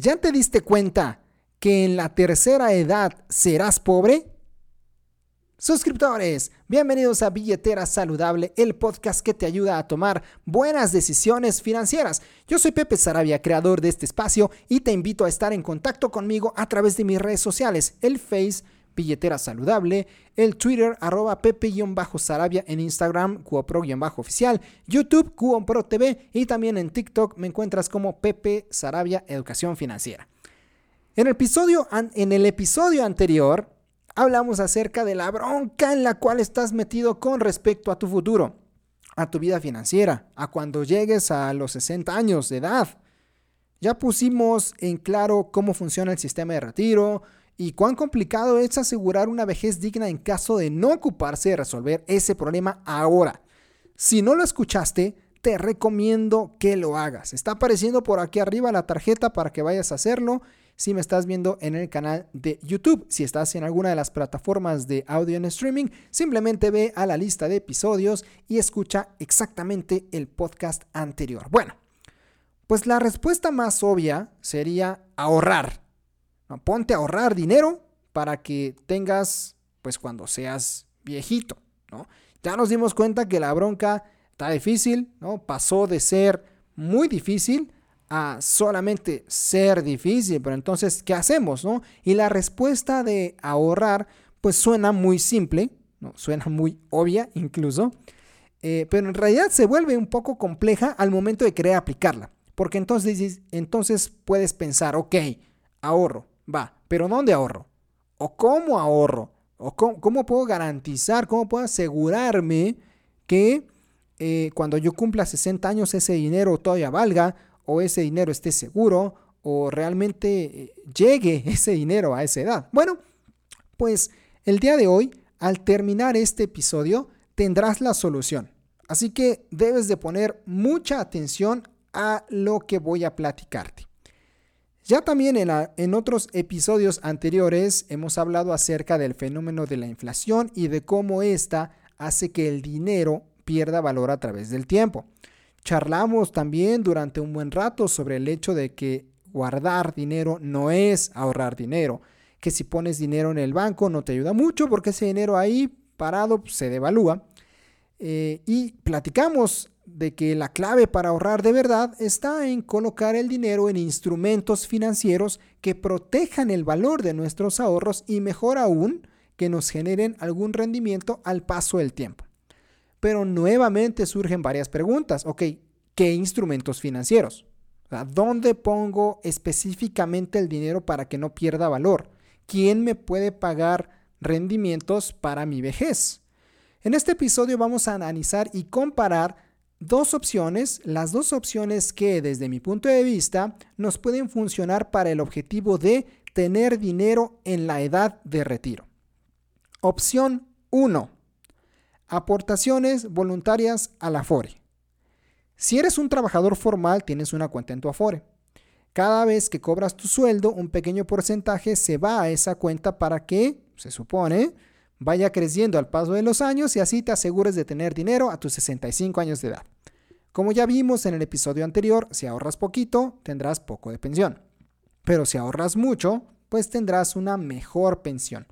¿Ya te diste cuenta que en la tercera edad serás pobre? Suscriptores, bienvenidos a Billetera Saludable, el podcast que te ayuda a tomar buenas decisiones financieras. Yo soy Pepe Sarabia, creador de este espacio, y te invito a estar en contacto conmigo a través de mis redes sociales, el Face Billetera Saludable, el Twitter arroba Pepe-Sarabia, en Instagram Cuopro-oficial, YouTube Cuopro TV y también en TikTok me encuentras como Pepe Sarabia Educación Financiera. En el episodio, en el episodio anterior hablamos acerca de la bronca en la cual estás metido con respecto a tu futuro, a tu vida financiera, a cuando llegues a los 60 años de edad. Ya pusimos en claro cómo funciona el sistema de retiro, y cuán complicado es asegurar una vejez digna en caso de no ocuparse de resolver ese problema ahora. Si no lo escuchaste, te recomiendo que lo hagas. Está apareciendo por aquí arriba la tarjeta para que vayas a hacerlo. Si me estás viendo en el canal de YouTube, si estás en alguna de las plataformas de audio en streaming, simplemente ve a la lista de episodios y escucha exactamente el podcast anterior. Bueno, pues la respuesta más obvia sería ahorrar. Ponte a ahorrar dinero para que tengas, pues cuando seas viejito, ¿no? Ya nos dimos cuenta que la bronca está difícil, ¿no? Pasó de ser muy difícil a solamente ser difícil, pero entonces, ¿qué hacemos, no? Y la respuesta de ahorrar, pues suena muy simple, ¿no? Suena muy obvia incluso, eh, pero en realidad se vuelve un poco compleja al momento de querer aplicarla, porque entonces, entonces puedes pensar, ok, ahorro, Va, pero ¿dónde ahorro? ¿O cómo ahorro? ¿O cómo, puedo garantizar, cómo puedo asegurarme que eh, cuando yo cumpla 60 años ese dinero todavía valga o ese dinero esté seguro o realmente eh, llegue ese dinero a esa edad? Bueno, pues el día de hoy, al terminar este episodio, tendrás la solución. Así que debes de poner mucha atención a lo que voy a platicarte. Ya también en, otros episodios anteriores hemos hablado acerca del fenómeno de la inflación y de cómo ésta hace que el dinero pierda valor a través del tiempo. Charlamos también durante un buen rato sobre el hecho de que guardar dinero no es ahorrar dinero, que si pones dinero en el banco no te ayuda mucho porque ese dinero ahí parado se devalúa. Eh, y platicamos de que la clave para ahorrar de verdad está en colocar el dinero en instrumentos financieros que protejan el valor de nuestros ahorros y mejor aún que nos generen algún rendimiento al paso del tiempo. Pero nuevamente surgen varias preguntas. Ok, ¿qué instrumentos financieros? ¿Dónde pongo específicamente el dinero para que no pierda valor? ¿Quién me puede pagar rendimientos para mi vejez? En este episodio vamos a analizar y comparar dos opciones, las dos opciones que desde mi punto de vista nos pueden funcionar para el objetivo de tener dinero en la edad de retiro. Opción 1. Aportaciones voluntarias a la Afore. Si eres un trabajador formal, tienes una cuenta en tu Afore. Cada vez que cobras tu sueldo, un pequeño porcentaje se va a esa cuenta para que, se supone, vaya creciendo al paso de los años y así te asegures de tener dinero a tus 65 años de edad. Como ya vimos en el episodio anterior, si ahorras poquito, tendrás poco de pensión. Pero si ahorras mucho, pues tendrás una mejor pensión.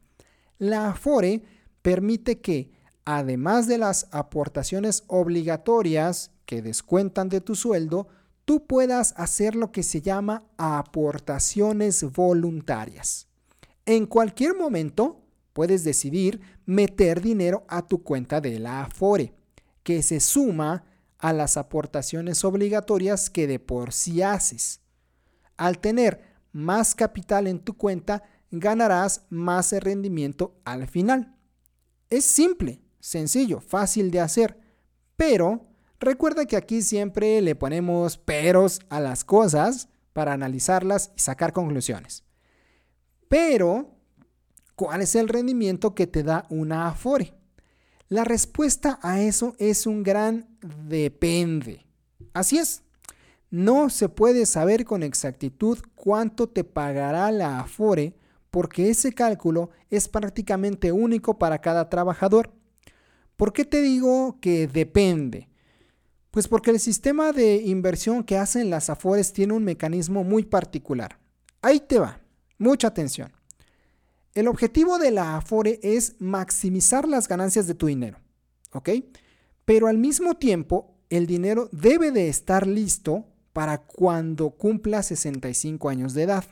La Afore permite que, además de las aportaciones obligatorias que descuentan de tu sueldo, tú puedas hacer lo que se llama aportaciones voluntarias. En cualquier momento, puedes decidir meter dinero a tu cuenta de la Afore, que se suma a las aportaciones obligatorias que de por sí haces. Al tener más capital en tu cuenta, ganarás más rendimiento al final. Es simple, sencillo, fácil de hacer, pero recuerda que aquí siempre le ponemos peros a las cosas para analizarlas y sacar conclusiones. Pero, ¿cuál es el rendimiento que te da una Afore? La respuesta a eso es un gran depende. Así es, no se puede saber con exactitud cuánto te pagará la Afore porque ese cálculo es prácticamente único para cada trabajador. ¿Por qué te digo que depende? Pues porque el sistema de inversión que hacen las Afores tiene un mecanismo muy particular. Ahí te va, mucha atención. El objetivo de la Afore es maximizar las ganancias de tu dinero, ¿ok? Pero al mismo tiempo, el dinero debe de estar listo para cuando cumpla 65 años de edad.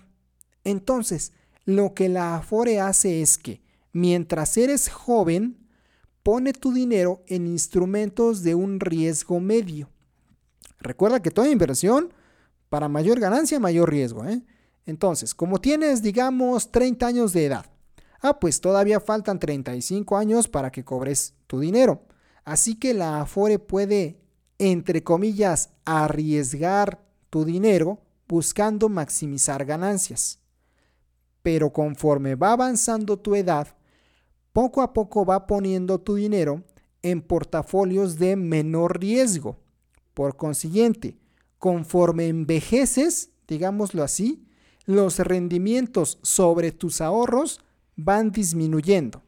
Entonces, lo que la Afore hace es que, mientras eres joven, pone tu dinero en instrumentos de un riesgo medio. Recuerda que toda inversión, para mayor ganancia, mayor riesgo. ¿eh? Entonces, como tienes, digamos, 30 años de edad, ah, pues todavía faltan 35 años para que cobres tu dinero. Así que la Afore puede, entre comillas, arriesgar tu dinero buscando maximizar ganancias. Pero conforme va avanzando tu edad, poco a poco va poniendo tu dinero en portafolios de menor riesgo. Por consiguiente, conforme envejeces, digámoslo así, los rendimientos sobre tus ahorros van disminuyendo.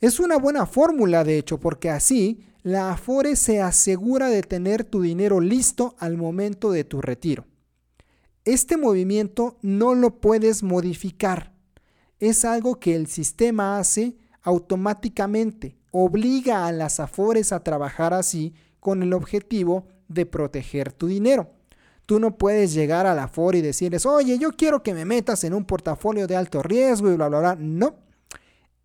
Es una buena fórmula, de hecho, porque así la Afore se asegura de tener tu dinero listo al momento de tu retiro. Este movimiento no lo puedes modificar es algo que el sistema hace automáticamente, obliga a las afores a trabajar así con el objetivo de proteger tu dinero. Tú no puedes llegar a la Afore y decirles, oye, yo quiero que me metas en un portafolio de alto riesgo y bla, bla, bla. No.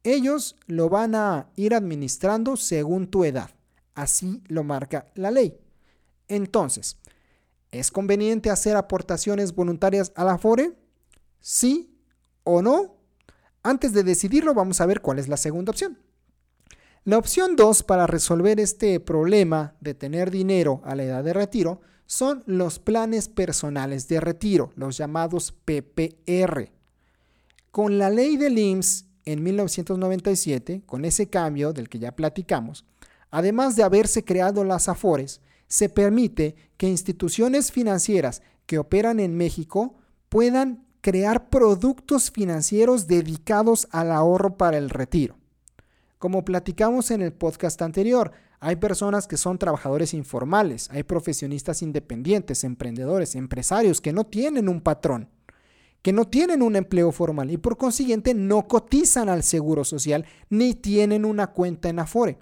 Ellos lo van a ir administrando según tu edad. Así lo marca la ley. Entonces, ¿es conveniente hacer aportaciones voluntarias a la Afore? Sí o no. Antes de decidirlo, vamos a ver cuál es la segunda opción. La opción 2 para resolver este problema de tener dinero a la edad de retiro son los planes personales de retiro, los llamados PPR. Con la ley del IMSS en 1997, con ese cambio del que ya platicamos, además de haberse creado las AFORES, se permite que instituciones financieras que operan en México puedan crear productos financieros dedicados al ahorro para el retiro. Como platicamos en el podcast anterior, hay personas que son trabajadores informales, hay profesionistas independientes, emprendedores, empresarios que no tienen un patrón, que no tienen un empleo formal y por consiguiente no cotizan al Seguro Social ni tienen una cuenta en Afore.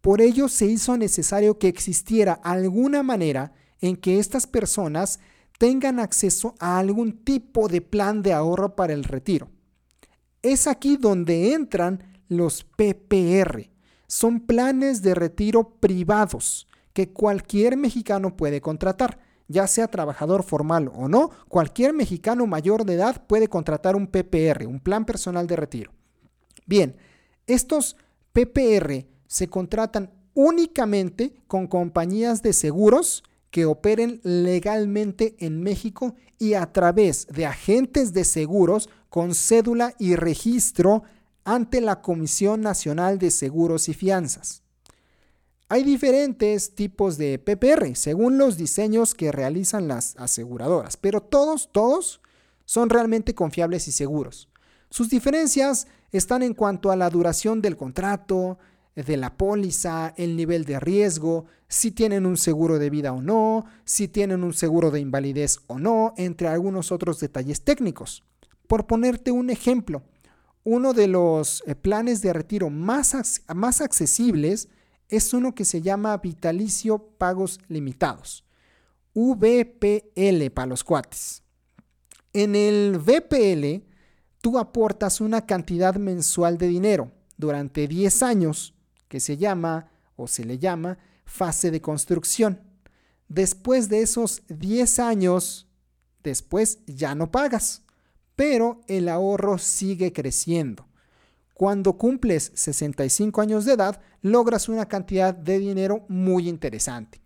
Por ello se hizo necesario que existiera alguna manera en que estas personas tengan acceso a algún tipo de plan de ahorro para el retiro. Es aquí donde entran los PPR. Son planes de retiro privados que cualquier mexicano puede contratar. Ya sea trabajador formal o no, cualquier mexicano mayor de edad puede contratar un PPR, un plan personal de retiro. Bien, estos PPR se contratan únicamente con compañías de seguros que operen legalmente en México y a través de agentes de seguros con cédula y registro ante la Comisión Nacional de Seguros y Fianzas. Hay diferentes tipos de PPR según los diseños que realizan las aseguradoras, pero todos, todos son realmente confiables y seguros. Sus diferencias están en cuanto a la duración del contrato, de la póliza, el nivel de riesgo, si tienen un seguro de vida o no, si tienen un seguro de invalidez o no, entre algunos otros detalles técnicos. Por ponerte un ejemplo, uno de los eh, planes de retiro más, más accesibles es uno que se llama Vitalicio Pagos Limitados, VPL para los cuates. En el VPL, tú aportas una cantidad mensual de dinero durante 10 años que se llama o se le llama fase de construcción. Después de esos 10 años, después ya no pagas, pero el ahorro sigue creciendo. Cuando cumples 65 años de edad, logras una cantidad de dinero muy interesante.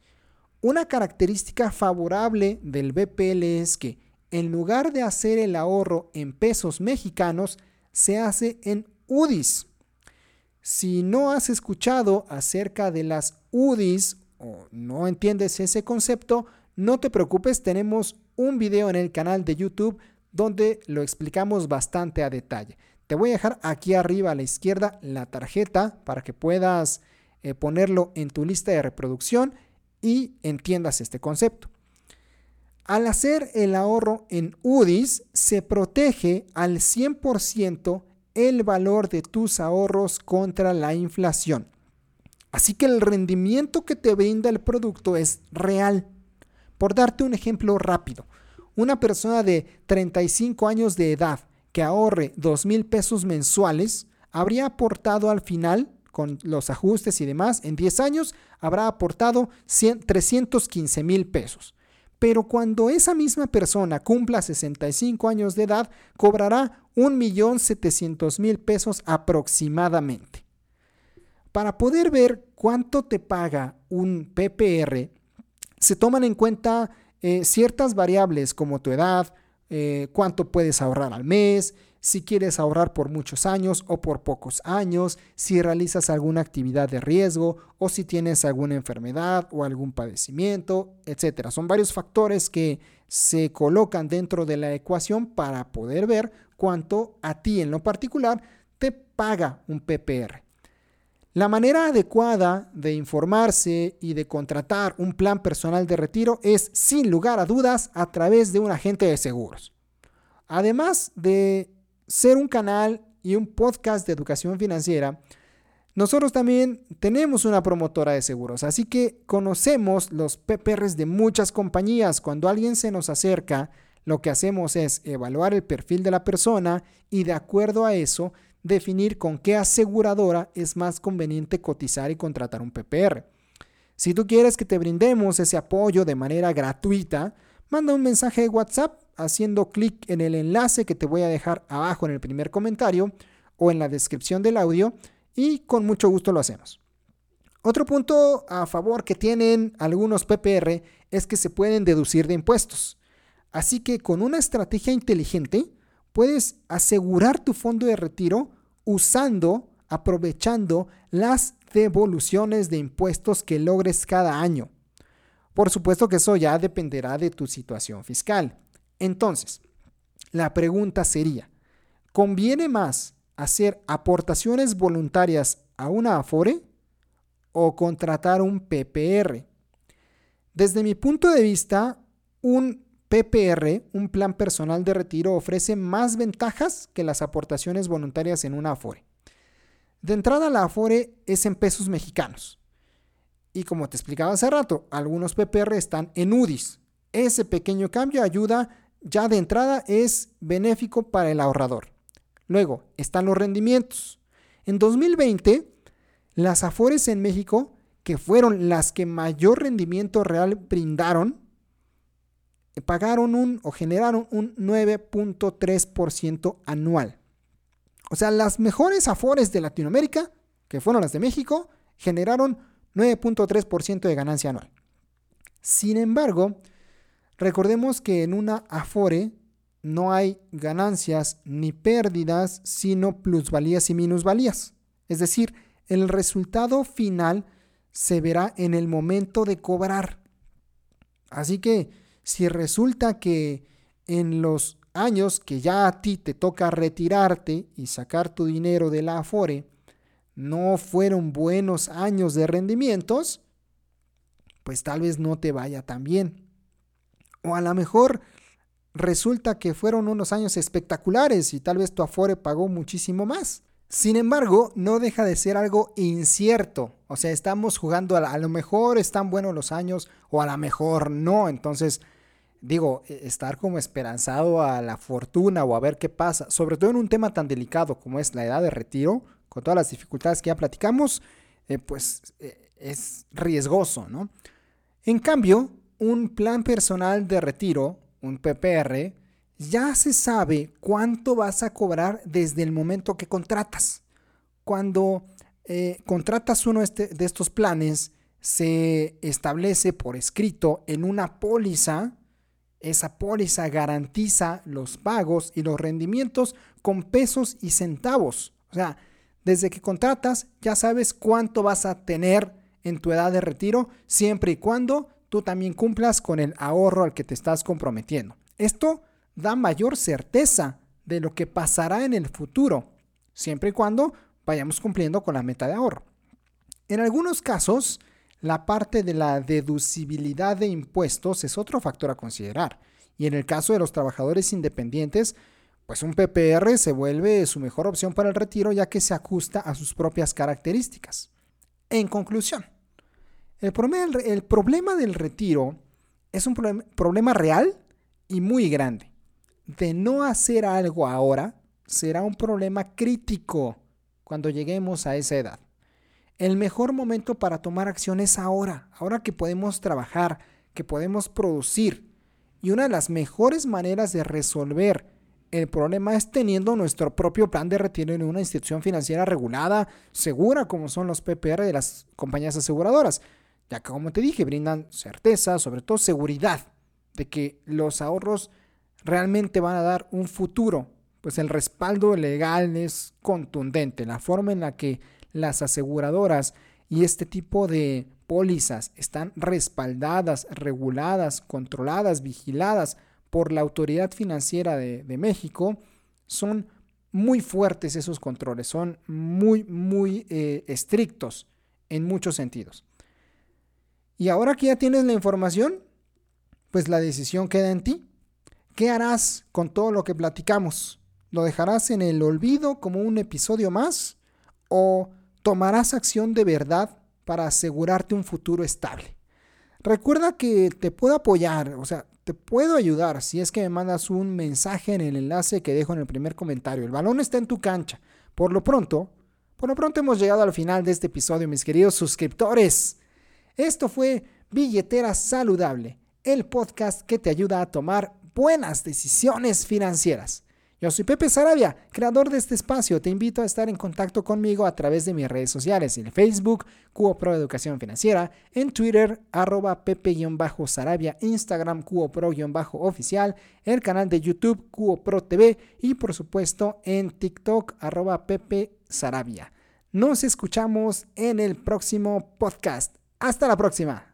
Una característica favorable del BPL es que en lugar de hacer el ahorro en pesos mexicanos, se hace en UDIs. Si no has escuchado acerca de las UDIs o no entiendes ese concepto, no te preocupes, tenemos un video en el canal de YouTube donde lo explicamos bastante a detalle. Te voy a dejar aquí arriba a la izquierda la tarjeta para que puedas eh, ponerlo en tu lista de reproducción y entiendas este concepto. Al hacer el ahorro en UDIs, se protege al 100% el valor de tus ahorros contra la inflación. Así que el rendimiento que te brinda el producto es real. Por darte un ejemplo rápido, una persona de 35 años de edad que ahorre 2 mil pesos mensuales habría aportado al final, con los ajustes y demás, en 10 años habrá aportado 315 mil pesos. Pero cuando esa misma persona cumpla 65 años de edad, cobrará 1.700.000 pesos aproximadamente. Para poder ver cuánto te paga un PPR, se toman en cuenta eh, ciertas variables como tu edad, eh, cuánto puedes ahorrar al mes, si quieres ahorrar por muchos años o por pocos años, si realizas alguna actividad de riesgo o si tienes alguna enfermedad o algún padecimiento, etc. Son varios factores que se colocan dentro de la ecuación para poder ver cuánto a ti en lo particular te paga un PPR. La manera adecuada de informarse y de contratar un plan personal de retiro es, sin lugar a dudas, a través de un agente de seguros. Además de ser un canal y un podcast de educación financiera, nosotros también tenemos una promotora de seguros, así que conocemos los PPRs de muchas compañías. Cuando alguien se nos acerca, lo que hacemos es evaluar el perfil de la persona y de acuerdo a eso definir con qué aseguradora es más conveniente cotizar y contratar un PPR. Si tú quieres que te brindemos ese apoyo de manera gratuita, manda un mensaje de WhatsApp haciendo clic en el enlace que te voy a dejar abajo en el primer comentario o en la descripción del audio y con mucho gusto lo hacemos. Otro punto a favor que tienen algunos PPR es que se pueden deducir de impuestos. Así que con una estrategia inteligente puedes asegurar tu fondo de retiro usando, aprovechando las devoluciones de impuestos que logres cada año. Por supuesto que eso ya dependerá de tu situación fiscal. Entonces, la pregunta sería, ¿conviene más hacer aportaciones voluntarias a una Afore o contratar un PPR? Desde mi punto de vista, un PPR, un plan personal de retiro, ofrece más ventajas que las aportaciones voluntarias en una Afore. De entrada, la Afore es en pesos mexicanos. Y como te explicaba hace rato, algunos PPR están en UDIs. Ese pequeño cambio ayuda ya de entrada es benéfico para el ahorrador. Luego están los rendimientos. En 2020, las Afores en México, que fueron las que mayor rendimiento real brindaron, pagaron un o generaron un 9.3% anual. O sea, las mejores Afores de Latinoamérica, que fueron las de México, generaron 9.3% de ganancia anual. Sin embargo, recordemos que en una Afore no hay ganancias ni pérdidas, sino plusvalías y minusvalías. Es decir, el resultado final se verá en el momento de cobrar. Así que si resulta que en los años que ya a ti te toca retirarte y sacar tu dinero de la Afore, no fueron buenos años de rendimientos, pues tal vez no te vaya tan bien. O a lo mejor resulta que fueron unos años espectaculares y tal vez tu Afore pagó muchísimo más. Sin embargo, no deja de ser algo incierto. O sea, estamos jugando a, lo mejor están buenos los años o a lo mejor no. Entonces, digo, e, estar como esperanzado a la fortuna o a ver qué pasa, sobre todo en un tema tan delicado como es la edad de retiro, con todas las dificultades que ya platicamos, eh, pues eh, es riesgoso, ¿no? En cambio, un plan personal de retiro, un PPR, ya se sabe cuánto vas a cobrar desde el momento que contratas. Cuando eh, contratas uno este, de estos planes, se establece por escrito en una póliza esa póliza garantiza los pagos y los rendimientos con pesos y centavos. O sea, desde que contratas ya sabes cuánto vas a tener en tu edad de retiro siempre y cuando tú también cumplas con el ahorro al que te estás comprometiendo. Esto da mayor certeza de lo que pasará en el futuro, siempre y cuando vayamos cumpliendo con la meta de ahorro. En algunos casos, la parte de la deducibilidad de impuestos es otro factor a considerar. Y en el caso de los trabajadores independientes, pues un PPR se vuelve su mejor opción para el retiro ya que se ajusta a sus propias características. En conclusión, el problema, del retiro es un problema real y muy grande. De no hacer algo ahora será un problema crítico cuando lleguemos a esa edad. El mejor momento para tomar acción es ahora, ahora que podemos trabajar, que podemos producir. Y una de las mejores maneras de resolver el problema es teniendo nuestro propio plan de retiro en una institución financiera regulada, segura, como son los PPR de las compañías aseguradoras, ya que como te dije, brindan certeza, sobre todo seguridad de que los ahorros realmente van a dar un futuro, pues el respaldo legal es contundente, la forma en la que las aseguradoras y este tipo de pólizas están respaldadas, reguladas, controladas, vigiladas por la Autoridad Financiera de, México, son muy fuertes esos controles, son muy, muy eh, estrictos en muchos sentidos. Y ahora que ya tienes la información, pues la decisión queda en ti. ¿Qué harás con todo lo que platicamos? ¿Lo dejarás en el olvido como un episodio más? ¿O tomarás acción de verdad para asegurarte un futuro estable. Recuerda que te puedo apoyar, o sea, te puedo ayudar si es que me mandas un mensaje en el enlace que dejo en el primer comentario. El balón está en tu cancha. Por lo pronto, por lo pronto hemos llegado al final de este episodio, mis queridos suscriptores. Esto fue Billetera Saludable, el podcast que te ayuda a tomar buenas decisiones financieras. Yo soy Pepe Sarabia, creador de este espacio. Te invito a estar en contacto conmigo a través de mis redes sociales, en Facebook, Cubo Pro Educación Financiera, en Twitter, arroba Pepe-Sarabia, Instagram, Cubo Pro-Oficial, el canal de YouTube, Cubo Pro TV y por supuesto en TikTok, arroba Pepe Sarabia. Nos escuchamos en el próximo podcast. Hasta la próxima.